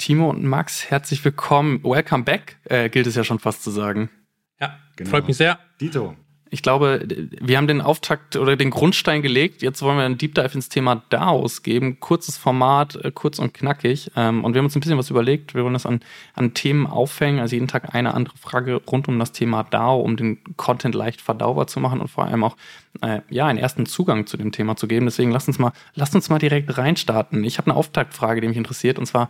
Timo und Max, herzlich willkommen. Welcome back, äh, gilt es ja schon fast zu sagen. Ja, genau. freut mich sehr. Dito. Ich glaube, wir haben den Auftakt oder den Grundstein gelegt. Jetzt wollen wir einen Deep Dive ins Thema DAOs geben. Kurzes Format, äh, kurz und knackig. Ähm, und wir haben uns ein bisschen was überlegt. Wir wollen das an, an Themen aufhängen. Also jeden Tag eine andere Frage rund um das Thema DAO, um den Content leicht verdaubar zu machen und vor allem auch äh, ja einen ersten Zugang zu dem Thema zu geben. Deswegen lasst uns mal, lasst uns mal direkt reinstarten. Ich habe eine Auftaktfrage, die mich interessiert. Und zwar,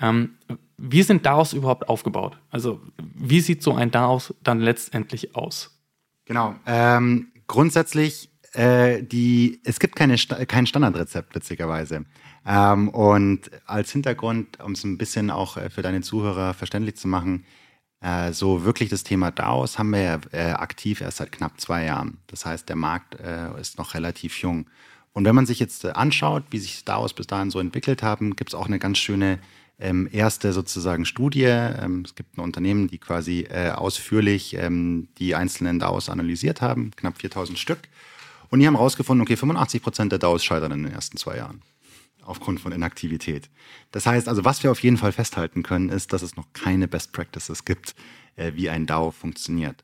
ähm, wie sind DAOs überhaupt aufgebaut? Also wie sieht so ein DAOs dann letztendlich aus? Genau. Ähm, grundsätzlich, äh, die, es gibt keine, kein Standardrezept, witzigerweise. Ähm, und als Hintergrund, um es ein bisschen auch äh, für deine Zuhörer verständlich zu machen, äh, so wirklich das Thema DAOs haben wir ja äh, aktiv erst seit knapp zwei Jahren. Das heißt, der Markt äh, ist noch relativ jung. Und wenn man sich jetzt äh, anschaut, wie sich DAOs bis dahin so entwickelt haben, gibt es auch eine ganz schöne ähm, erste sozusagen Studie. Ähm, es gibt ein Unternehmen, die quasi äh, ausführlich ähm, die einzelnen DAOs analysiert haben, knapp 4000 Stück. Und die haben herausgefunden, okay, 85 Prozent der DAOs scheitern in den ersten zwei Jahren aufgrund von Inaktivität. Das heißt also, was wir auf jeden Fall festhalten können, ist, dass es noch keine Best Practices gibt, äh, wie ein DAO funktioniert.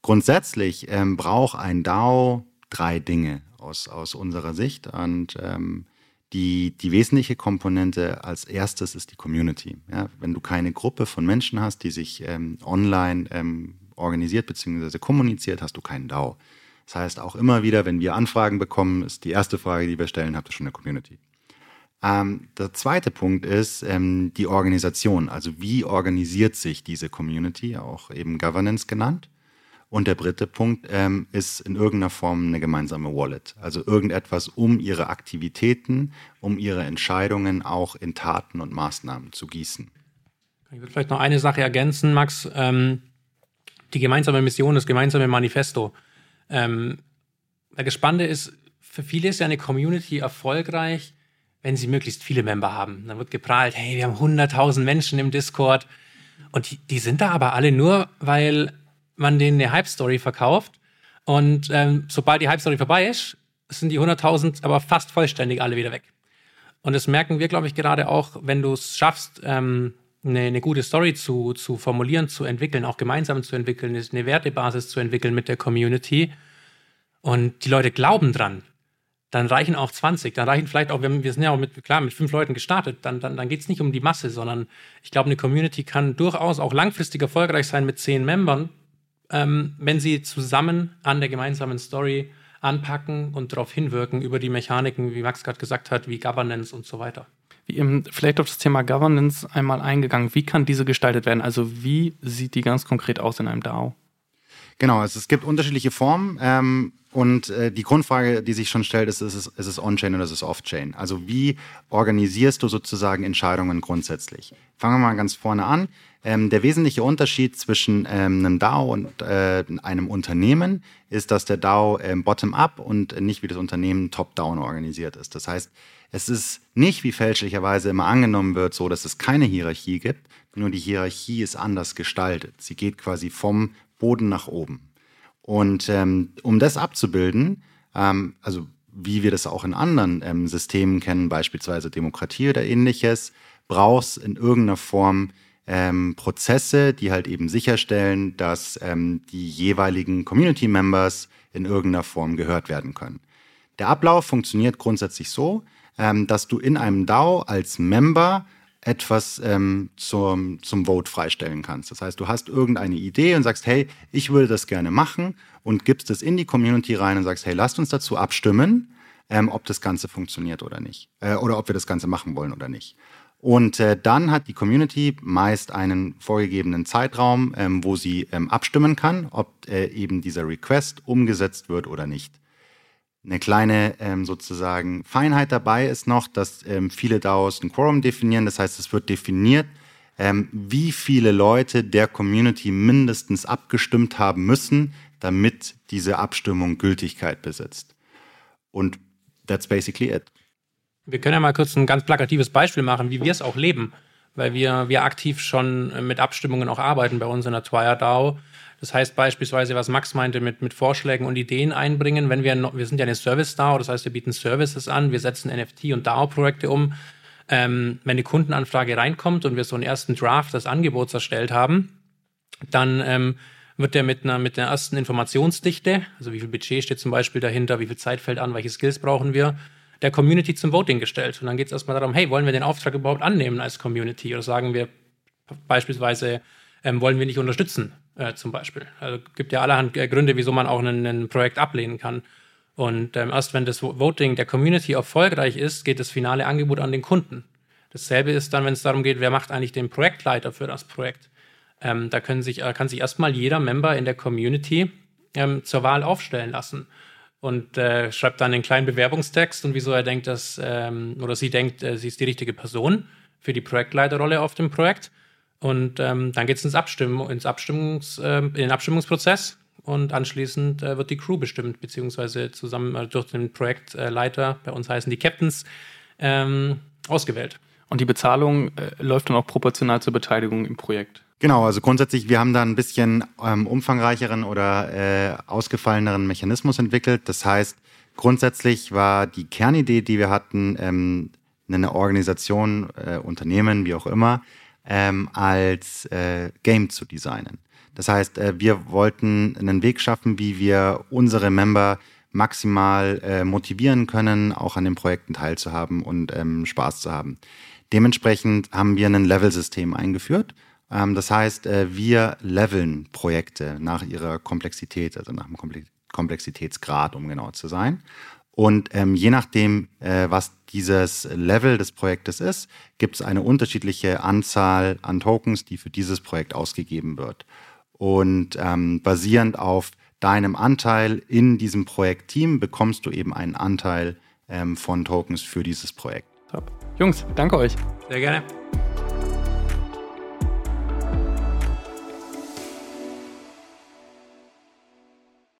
Grundsätzlich ähm, braucht ein DAO drei Dinge aus, aus unserer Sicht. Und ähm, die, die wesentliche Komponente als erstes ist die Community. Ja, wenn du keine Gruppe von Menschen hast, die sich ähm, online ähm, organisiert bzw. kommuniziert, hast du keinen DAO. Das heißt, auch immer wieder, wenn wir Anfragen bekommen, ist die erste Frage, die wir stellen, habt ihr schon eine Community? Ähm, der zweite Punkt ist ähm, die Organisation. Also wie organisiert sich diese Community, auch eben Governance genannt? Und der dritte Punkt ähm, ist in irgendeiner Form eine gemeinsame Wallet. Also irgendetwas, um ihre Aktivitäten, um ihre Entscheidungen auch in Taten und Maßnahmen zu gießen. Ich würde vielleicht noch eine Sache ergänzen, Max. Ähm, die gemeinsame Mission, das gemeinsame Manifesto. Ähm, der Gespannte ist, für viele ist ja eine Community erfolgreich, wenn sie möglichst viele Member haben. Dann wird geprahlt, hey, wir haben 100.000 Menschen im Discord. Und die, die sind da aber alle nur, weil man denen eine Hype-Story verkauft. Und ähm, sobald die Hype-Story vorbei ist, sind die 100.000 aber fast vollständig alle wieder weg. Und das merken wir, glaube ich, gerade auch, wenn du es schaffst, ähm, eine, eine, gute Story zu, zu formulieren, zu entwickeln, auch gemeinsam zu entwickeln, eine Wertebasis zu entwickeln mit der Community. Und die Leute glauben dran. Dann reichen auch 20, dann reichen vielleicht auch, wir, sind ja auch mit, klar, mit fünf Leuten gestartet, dann, dann, dann geht es nicht um die Masse, sondern ich glaube, eine Community kann durchaus auch langfristig erfolgreich sein mit zehn Membern, ähm, wenn sie zusammen an der gemeinsamen Story anpacken und darauf hinwirken über die Mechaniken, wie Max gerade gesagt hat, wie Governance und so weiter. Wie eben vielleicht auf das Thema Governance einmal eingegangen. Wie kann diese gestaltet werden? Also wie sieht die ganz konkret aus in einem DAO? Genau, also es gibt unterschiedliche Formen. Ähm, und äh, die Grundfrage, die sich schon stellt, ist, ist es, ist es On-Chain oder ist es Off-Chain? Also wie organisierst du sozusagen Entscheidungen grundsätzlich? Fangen wir mal ganz vorne an. Ähm, der wesentliche Unterschied zwischen ähm, einem DAO und äh, einem Unternehmen ist, dass der DAO ähm, bottom-up und nicht wie das Unternehmen top-down organisiert ist. Das heißt, es ist nicht, wie fälschlicherweise immer angenommen wird, so, dass es keine Hierarchie gibt, nur die Hierarchie ist anders gestaltet. Sie geht quasi vom Boden nach oben. Und ähm, um das abzubilden, ähm, also wie wir das auch in anderen ähm, Systemen kennen, beispielsweise Demokratie oder ähnliches, brauchst in irgendeiner Form ähm, Prozesse, die halt eben sicherstellen, dass ähm, die jeweiligen Community Members in irgendeiner Form gehört werden können. Der Ablauf funktioniert grundsätzlich so, ähm, dass du in einem DAO als Member etwas ähm, zum, zum Vote freistellen kannst. Das heißt, du hast irgendeine Idee und sagst, hey, ich würde das gerne machen und gibst es in die Community rein und sagst, hey, lasst uns dazu abstimmen, ähm, ob das Ganze funktioniert oder nicht. Äh, oder ob wir das Ganze machen wollen oder nicht. Und äh, dann hat die Community meist einen vorgegebenen Zeitraum, ähm, wo sie ähm, abstimmen kann, ob äh, eben dieser Request umgesetzt wird oder nicht. Eine kleine ähm, sozusagen Feinheit dabei ist noch, dass ähm, viele DAOs ein Quorum definieren. Das heißt, es wird definiert, ähm, wie viele Leute der Community mindestens abgestimmt haben müssen, damit diese Abstimmung Gültigkeit besitzt. Und that's basically it. Wir können ja mal kurz ein ganz plakatives Beispiel machen, wie wir es auch leben, weil wir, wir aktiv schon mit Abstimmungen auch arbeiten bei uns in der Twire DAO. Das heißt beispielsweise, was Max meinte, mit, mit Vorschlägen und Ideen einbringen. Wenn wir, wir sind ja eine Service-DAO, das heißt, wir bieten Services an, wir setzen NFT- und DAO-Projekte um. Ähm, wenn eine Kundenanfrage reinkommt und wir so einen ersten Draft des Angebots erstellt haben, dann ähm, wird der mit einer, mit einer ersten Informationsdichte, also wie viel Budget steht zum Beispiel dahinter, wie viel Zeit fällt an, welche Skills brauchen wir, der Community zum Voting gestellt. Und dann geht es erstmal darum, hey, wollen wir den Auftrag überhaupt annehmen als Community? Oder sagen wir beispielsweise, ähm, wollen wir nicht unterstützen, äh, zum Beispiel. Also gibt ja allerhand äh, Gründe, wieso man auch ein Projekt ablehnen kann. Und ähm, erst wenn das Voting der Community erfolgreich ist, geht das finale Angebot an den Kunden. Dasselbe ist dann, wenn es darum geht, wer macht eigentlich den Projektleiter für das Projekt. Ähm, da sich, äh, kann sich erstmal jeder Member in der Community ähm, zur Wahl aufstellen lassen und äh, schreibt dann einen kleinen Bewerbungstext und wieso er denkt, dass ähm, oder sie denkt, äh, sie ist die richtige Person für die Projektleiterrolle auf dem Projekt. Und ähm, dann geht es ins, Abstimm ins Abstimmungs, äh, in den Abstimmungsprozess und anschließend äh, wird die Crew bestimmt, beziehungsweise zusammen äh, durch den Projektleiter, bei uns heißen die Captains, ähm, ausgewählt. Und die Bezahlung äh, läuft dann auch proportional zur Beteiligung im Projekt. Genau, also grundsätzlich, wir haben da ein bisschen ähm, umfangreicheren oder äh, ausgefalleneren Mechanismus entwickelt. Das heißt, grundsätzlich war die Kernidee, die wir hatten, ähm, eine Organisation, äh, Unternehmen, wie auch immer, ähm, als äh, Game zu designen. Das heißt, äh, wir wollten einen Weg schaffen, wie wir unsere Member maximal äh, motivieren können, auch an den Projekten teilzuhaben und ähm, Spaß zu haben. Dementsprechend haben wir ein Level-System eingeführt das heißt, äh, wir leveln Projekte nach ihrer Komplexität, also nach dem Komplexitätsgrad, um genau zu sein. Und ähm, je nachdem, äh, was dieses Level des Projektes ist, gibt es eine unterschiedliche Anzahl an Tokens, die für dieses Projekt ausgegeben wird. Und ähm, basierend auf deinem Anteil in diesem Projektteam bekommst du eben einen Anteil ähm, von Tokens für dieses Projekt. Top. Jungs, danke euch. Sehr gerne.